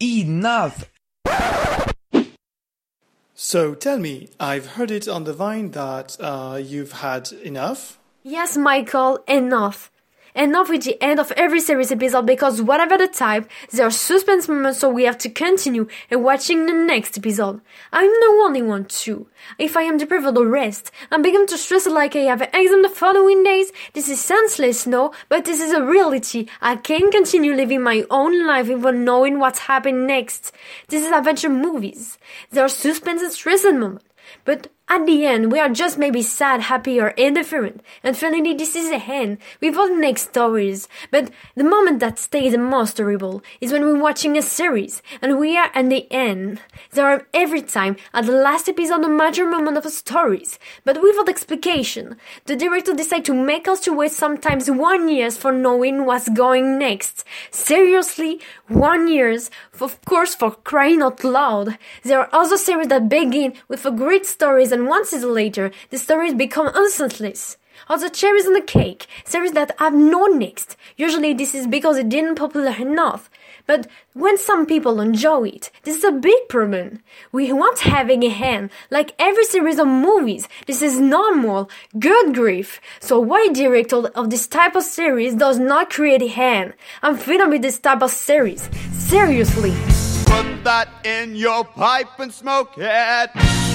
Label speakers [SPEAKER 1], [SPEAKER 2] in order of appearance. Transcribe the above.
[SPEAKER 1] Enough!
[SPEAKER 2] So tell me, I've heard it on the vine that uh, you've had enough?
[SPEAKER 3] Yes, Michael, enough. Enough with the end of every series episode because whatever the type, there are suspense moments so we have to continue and watching the next episode. I'm the only one too. If I am deprived of rest, I'm beginning to stress like I have an exam the following days. This is senseless, no, but this is a reality. I can't continue living my own life without knowing what's happening next. This is adventure movies. There are suspense and stress moments. But at the end, we are just maybe sad, happy, or indifferent. And finally, this is the end. We've all next stories. But the moment that stays the most terrible is when we're watching a series and we are at the end. There are every time at the last episode a major moment of stories, but without explication. The director decide to make us to wait sometimes one years for knowing what's going next. Seriously, one years, of course, for crying out loud. There are other series that begin with a great stories and one season later, the stories become unsenseless. Or the cherries on the cake, series that have no next. Usually this is because it didn't popular enough. But when some people enjoy it, this is a big problem. We want having a hand, like every series of movies. This is normal. Good grief. So why director of this type of series does not create a hand? I'm fed with this type of series. Seriously.
[SPEAKER 4] Put that in your pipe and smoke it.